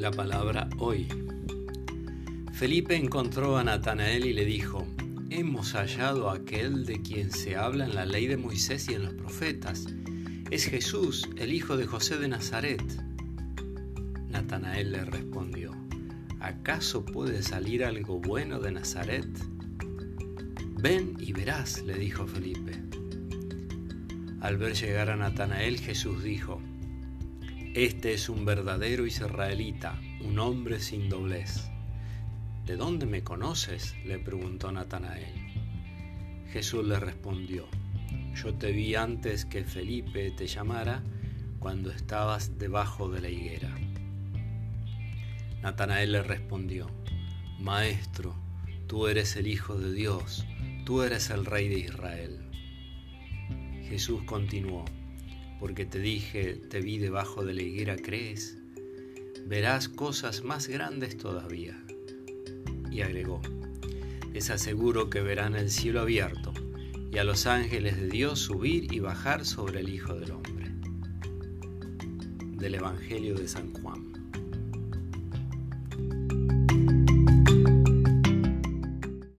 La palabra hoy. Felipe encontró a Natanael y le dijo, Hemos hallado a aquel de quien se habla en la ley de Moisés y en los profetas. Es Jesús, el hijo de José de Nazaret. Natanael le respondió, ¿acaso puede salir algo bueno de Nazaret? Ven y verás, le dijo Felipe. Al ver llegar a Natanael, Jesús dijo, Este es un verdadero israelita, un hombre sin doblez. ¿De dónde me conoces? le preguntó Natanael. Jesús le respondió, Yo te vi antes que Felipe te llamara cuando estabas debajo de la higuera. Natanael le respondió, Maestro, tú eres el Hijo de Dios, tú eres el Rey de Israel. Jesús continuó, porque te dije, te vi debajo de la higuera, ¿crees? Verás cosas más grandes todavía. Y agregó, les aseguro que verán el cielo abierto y a los ángeles de Dios subir y bajar sobre el Hijo del Hombre. Del Evangelio de San Juan.